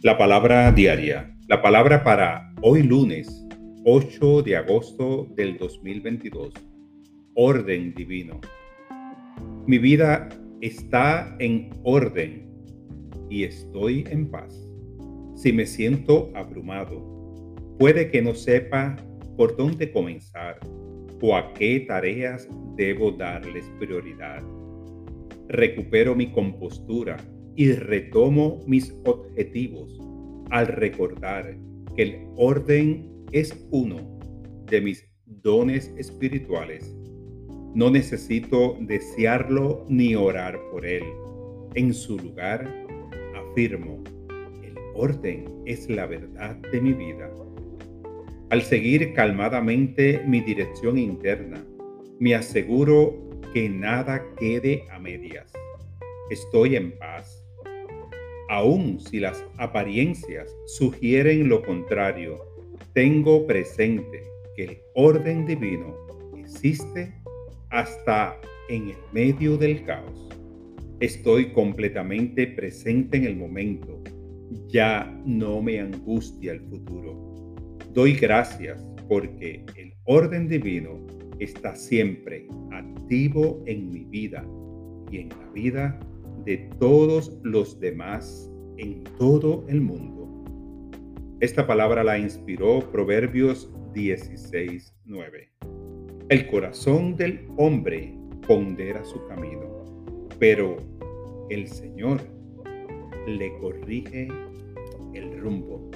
La palabra diaria, la palabra para hoy lunes 8 de agosto del 2022. Orden divino. Mi vida está en orden y estoy en paz. Si me siento abrumado, puede que no sepa por dónde comenzar o a qué tareas debo darles prioridad. Recupero mi compostura y retomo mis objetivos al recordar que el orden es uno de mis dones espirituales. No necesito desearlo ni orar por él. En su lugar, afirmo, el orden es la verdad de mi vida. Al seguir calmadamente mi dirección interna, me aseguro que nada quede a medias. Estoy en paz. Aun si las apariencias sugieren lo contrario, tengo presente que el orden divino existe hasta en el medio del caos. Estoy completamente presente en el momento. Ya no me angustia el futuro. Doy gracias porque el orden divino está siempre activo en mi vida y en la vida de todos los demás en todo el mundo. Esta palabra la inspiró Proverbios 16:9. El corazón del hombre pondera su camino, pero el Señor le corrige el rumbo.